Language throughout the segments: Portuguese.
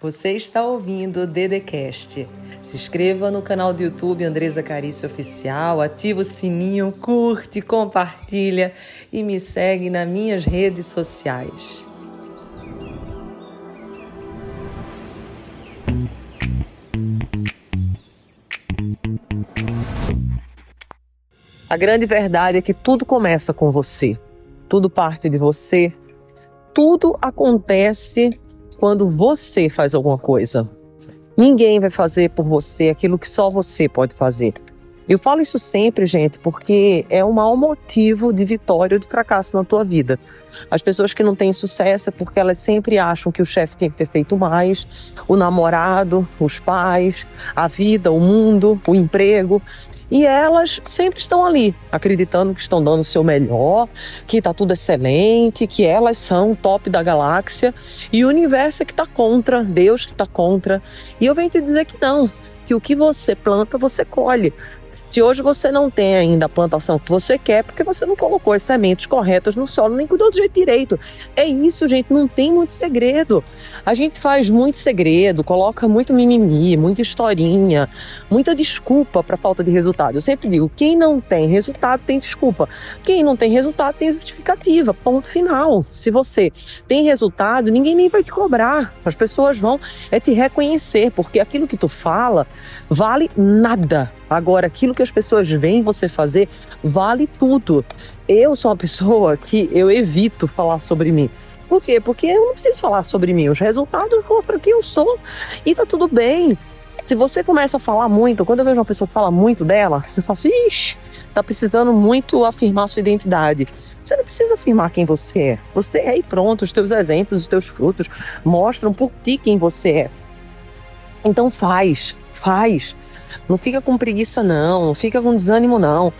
Você está ouvindo o Dedecast. Se inscreva no canal do YouTube Andresa Carício Oficial, ativa o sininho, curte, compartilha e me segue nas minhas redes sociais. A grande verdade é que tudo começa com você. Tudo parte de você. Tudo acontece quando você faz alguma coisa. Ninguém vai fazer por você aquilo que só você pode fazer. Eu falo isso sempre, gente, porque é o maior motivo de vitória ou de fracasso na tua vida. As pessoas que não têm sucesso é porque elas sempre acham que o chefe tem que ter feito mais, o namorado, os pais, a vida, o mundo, o emprego. E elas sempre estão ali, acreditando que estão dando o seu melhor, que está tudo excelente, que elas são o top da galáxia e o universo é que está contra, Deus que está contra. E eu venho te dizer que não, que o que você planta, você colhe. Se hoje você não tem ainda a plantação que você quer, porque você não colocou as sementes corretas no solo, nem cuidou do jeito direito. É isso, gente, não tem muito segredo. A gente faz muito segredo, coloca muito mimimi, muita historinha, muita desculpa para falta de resultado. Eu sempre digo, quem não tem resultado tem desculpa. Quem não tem resultado tem justificativa. Ponto final. Se você tem resultado, ninguém nem vai te cobrar. As pessoas vão é te reconhecer, porque aquilo que tu fala vale nada Agora, aquilo que as pessoas veem você fazer vale tudo. Eu sou uma pessoa que eu evito falar sobre mim. Por quê? Porque eu não preciso falar sobre mim. Os resultados mostram quem eu sou e tá tudo bem. Se você começa a falar muito, quando eu vejo uma pessoa que fala muito dela, eu faço, ixi, tá precisando muito afirmar sua identidade. Você não precisa afirmar quem você é. Você é e pronto. Os teus exemplos, os teus frutos mostram por ti quem você é. Então faz, faz. Não fica com preguiça, não. Não fica com desânimo, não.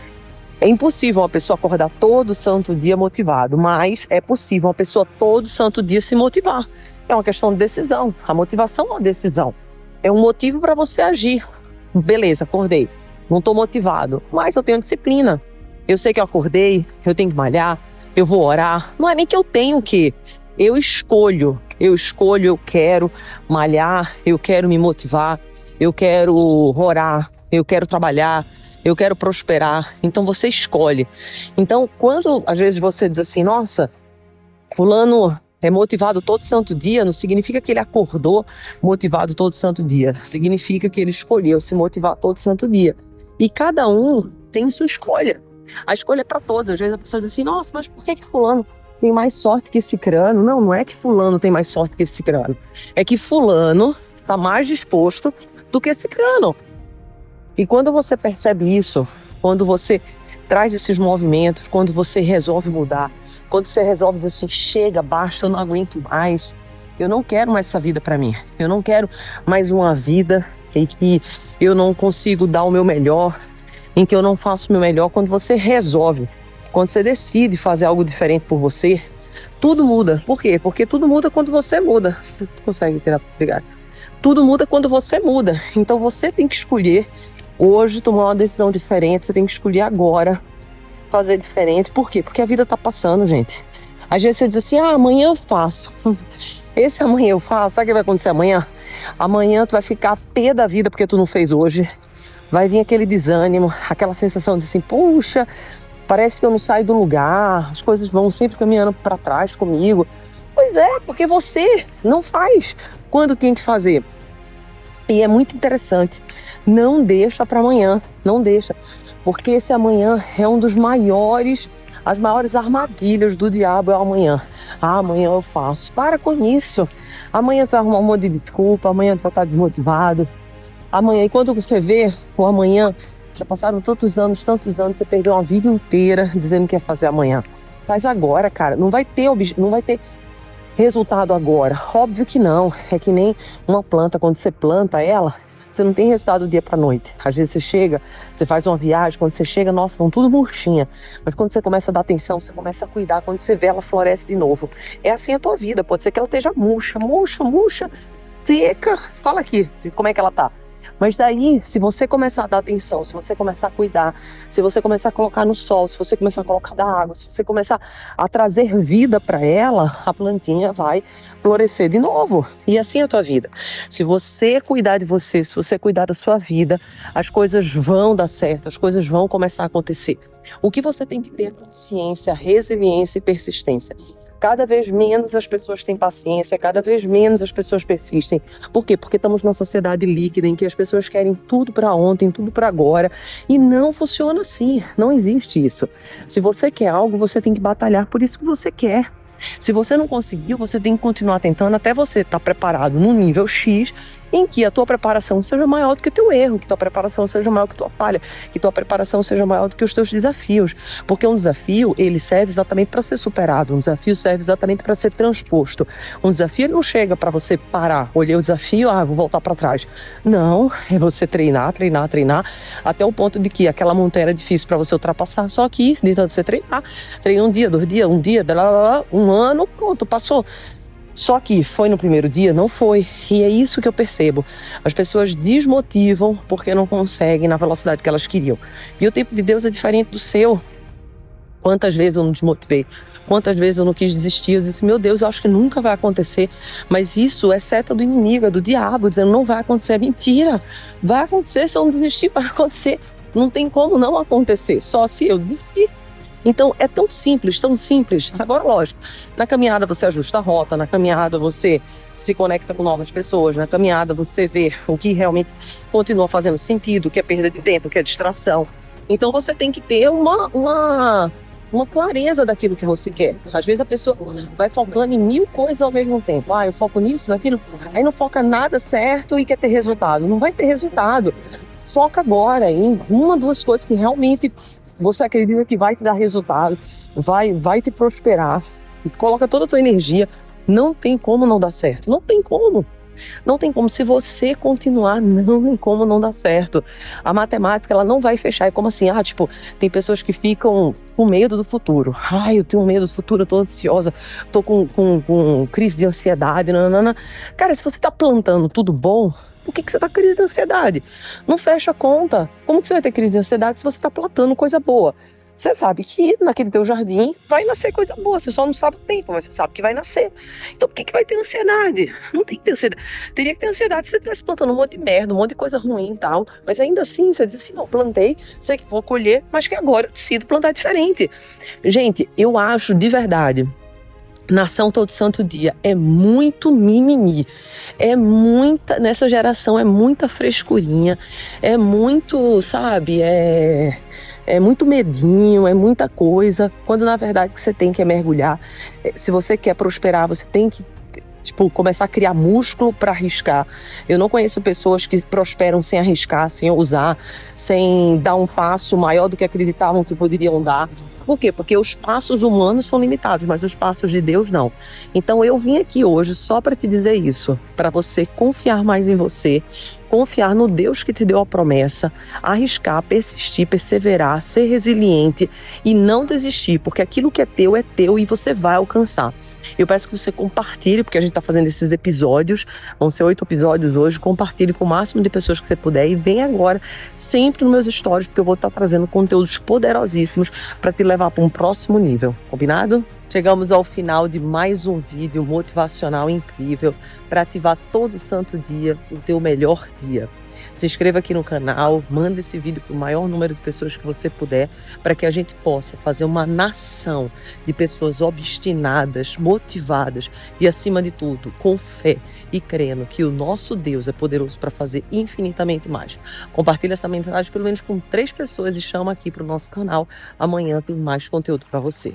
É impossível uma pessoa acordar todo santo dia motivado, mas é possível uma pessoa todo santo dia se motivar. É uma questão de decisão. A motivação é uma decisão. É um motivo para você agir. Beleza, acordei. Não estou motivado, mas eu tenho disciplina. Eu sei que eu acordei, eu tenho que malhar, eu vou orar. Não é nem que eu tenho que. Eu escolho. Eu escolho, eu quero malhar, eu quero me motivar, eu quero orar, eu quero trabalhar, eu quero prosperar. Então você escolhe. Então, quando às vezes você diz assim, nossa, fulano é motivado todo santo dia, não significa que ele acordou motivado todo santo dia. Significa que ele escolheu se motivar todo santo dia. E cada um tem sua escolha. A escolha é para todos. Às vezes a pessoa diz assim, nossa, mas por que que fulano tem mais sorte que esse crânio? Não, não é que fulano tem mais sorte que esse crânio. É que fulano está mais disposto do que Cicrano. E quando você percebe isso, quando você traz esses movimentos, quando você resolve mudar, quando você resolve dizer assim, chega, basta, eu não aguento mais, eu não quero mais essa vida para mim, eu não quero mais uma vida em que eu não consigo dar o meu melhor, em que eu não faço o meu melhor, quando você resolve, quando você decide fazer algo diferente por você, tudo muda. Por quê? Porque tudo muda quando você muda. Você consegue tirar? Obrigado. Tudo muda quando você muda. Então você tem que escolher hoje tomar uma decisão diferente, você tem que escolher agora fazer diferente. Por quê? Porque a vida tá passando, gente. Às vezes você diz assim: ah, amanhã eu faço. Esse amanhã eu faço, sabe o que vai acontecer amanhã? Amanhã tu vai ficar pé da vida porque tu não fez hoje. Vai vir aquele desânimo, aquela sensação de assim, puxa, parece que eu não saio do lugar, as coisas vão sempre caminhando para trás comigo. Pois é, porque você não faz quando tem que fazer. E é muito interessante. Não deixa para amanhã, não deixa. Porque esse amanhã é um dos maiores, as maiores armadilhas do diabo é amanhã. Ah, amanhã eu faço. Para com isso. Amanhã tu vai arrumar um monte de desculpa, amanhã tu vai estar desmotivado. Amanhã, e quando você vê o amanhã, já passaram tantos anos, tantos anos, você perdeu uma vida inteira dizendo que ia fazer amanhã. Faz agora, cara. Não vai ter, não vai ter resultado agora? Óbvio que não. É que nem uma planta, quando você planta ela, você não tem resultado do dia para noite. Às vezes você chega, você faz uma viagem, quando você chega, nossa, estão tudo murchinha. Mas quando você começa a dar atenção, você começa a cuidar, quando você vê, ela floresce de novo. É assim a tua vida. Pode ser que ela esteja murcha, murcha, murcha, seca. Fala aqui, como é que ela tá? Mas daí, se você começar a dar atenção, se você começar a cuidar, se você começar a colocar no sol, se você começar a colocar da água, se você começar a trazer vida para ela, a plantinha vai florescer de novo. E assim é a tua vida. Se você cuidar de você, se você cuidar da sua vida, as coisas vão dar certo, as coisas vão começar a acontecer. O que você tem que ter é paciência, resiliência e persistência. Cada vez menos as pessoas têm paciência, cada vez menos as pessoas persistem. Por quê? Porque estamos numa sociedade líquida em que as pessoas querem tudo para ontem, tudo para agora. E não funciona assim. Não existe isso. Se você quer algo, você tem que batalhar por isso que você quer. Se você não conseguiu, você tem que continuar tentando até você estar tá preparado no nível X em que a tua preparação seja maior do que o teu erro, que tua preparação seja maior do que tua falha, que tua preparação seja maior do que os teus desafios. Porque um desafio, ele serve exatamente para ser superado, um desafio serve exatamente para ser transposto. Um desafio não chega para você parar, olhei o desafio, ah, vou voltar para trás. Não, é você treinar, treinar, treinar, até o ponto de que aquela montanha era difícil para você ultrapassar, só que de tanto você treinar, treina um dia, dois dias, um dia, um ano, pronto, passou. Só que foi no primeiro dia? Não foi. E é isso que eu percebo. As pessoas desmotivam porque não conseguem na velocidade que elas queriam. E o tempo de Deus é diferente do seu. Quantas vezes eu não desmotivei? Quantas vezes eu não quis desistir? Eu disse, meu Deus, eu acho que nunca vai acontecer. Mas isso é seta do inimigo, é do diabo, dizendo, não vai acontecer. É mentira. Vai acontecer, se eu não desistir, vai acontecer. Não tem como não acontecer, só se eu desistir. Então é tão simples, tão simples. Agora, lógico, na caminhada você ajusta a rota, na caminhada você se conecta com novas pessoas, na caminhada você vê o que realmente continua fazendo sentido, o que é perda de tempo, o que é distração. Então você tem que ter uma, uma, uma clareza daquilo que você quer. Às vezes a pessoa vai focando em mil coisas ao mesmo tempo. Ah, eu foco nisso, naquilo. Aí não foca nada certo e quer ter resultado. Não vai ter resultado. Foca agora em uma, duas coisas que realmente você acredita que vai te dar resultado, vai, vai te prosperar, coloca toda a tua energia, não tem como não dar certo, não tem como. Não tem como. Se você continuar, não tem como não dar certo. A matemática, ela não vai fechar. É como assim, ah, tipo, tem pessoas que ficam com medo do futuro. Ai, eu tenho medo do futuro, eu tô ansiosa, tô com, com, com crise de ansiedade, nanana. Cara, se você tá plantando tudo bom, por que, que você está com crise de ansiedade? Não fecha a conta. Como que você vai ter crise de ansiedade se você está plantando coisa boa? Você sabe que naquele teu jardim vai nascer coisa boa, você só não sabe o tempo, mas você sabe que vai nascer. Então por que, que vai ter ansiedade? Não tem que ter ansiedade. Teria que ter ansiedade se você estivesse plantando um monte de merda, um monte de coisa ruim e tal. Mas ainda assim, você diz assim: não, plantei, sei que vou colher, mas que agora eu decido plantar diferente. Gente, eu acho de verdade Nação todo santo dia é muito mimimi, é muita nessa geração é muita frescurinha, é muito, sabe, é é muito medinho, é muita coisa, quando na verdade que você tem que é mergulhar. É, se você quer prosperar, você tem que tipo, começar a criar músculo para arriscar. Eu não conheço pessoas que prosperam sem arriscar, sem ousar, sem dar um passo maior do que acreditavam que poderiam dar. Por quê? Porque os passos humanos são limitados, mas os passos de Deus não. Então eu vim aqui hoje só para te dizer isso, para você confiar mais em você, confiar no Deus que te deu a promessa, arriscar, persistir, perseverar, ser resiliente e não desistir, porque aquilo que é teu é teu e você vai alcançar. Eu peço que você compartilhe, porque a gente está fazendo esses episódios, vão ser oito episódios hoje, compartilhe com o máximo de pessoas que você puder e vem agora sempre nos meus stories, porque eu vou estar tá trazendo conteúdos poderosíssimos para te levar para um próximo nível. Combinado? Chegamos ao final de mais um vídeo motivacional incrível para ativar todo santo dia o teu melhor dia. Se inscreva aqui no canal, manda esse vídeo para o maior número de pessoas que você puder, para que a gente possa fazer uma nação de pessoas obstinadas, motivadas e, acima de tudo, com fé e crendo que o nosso Deus é poderoso para fazer infinitamente mais. Compartilhe essa mensagem pelo menos com três pessoas e chama aqui para o nosso canal. Amanhã tem mais conteúdo para você.